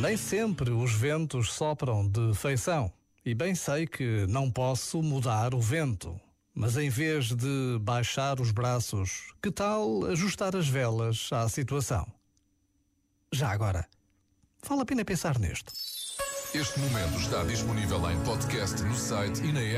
Nem sempre os ventos sopram de feição, e bem sei que não posso mudar o vento. Mas em vez de baixar os braços, que tal ajustar as velas à situação? Já agora, vale a pena pensar nisto. Este momento está disponível em podcast no site e na app.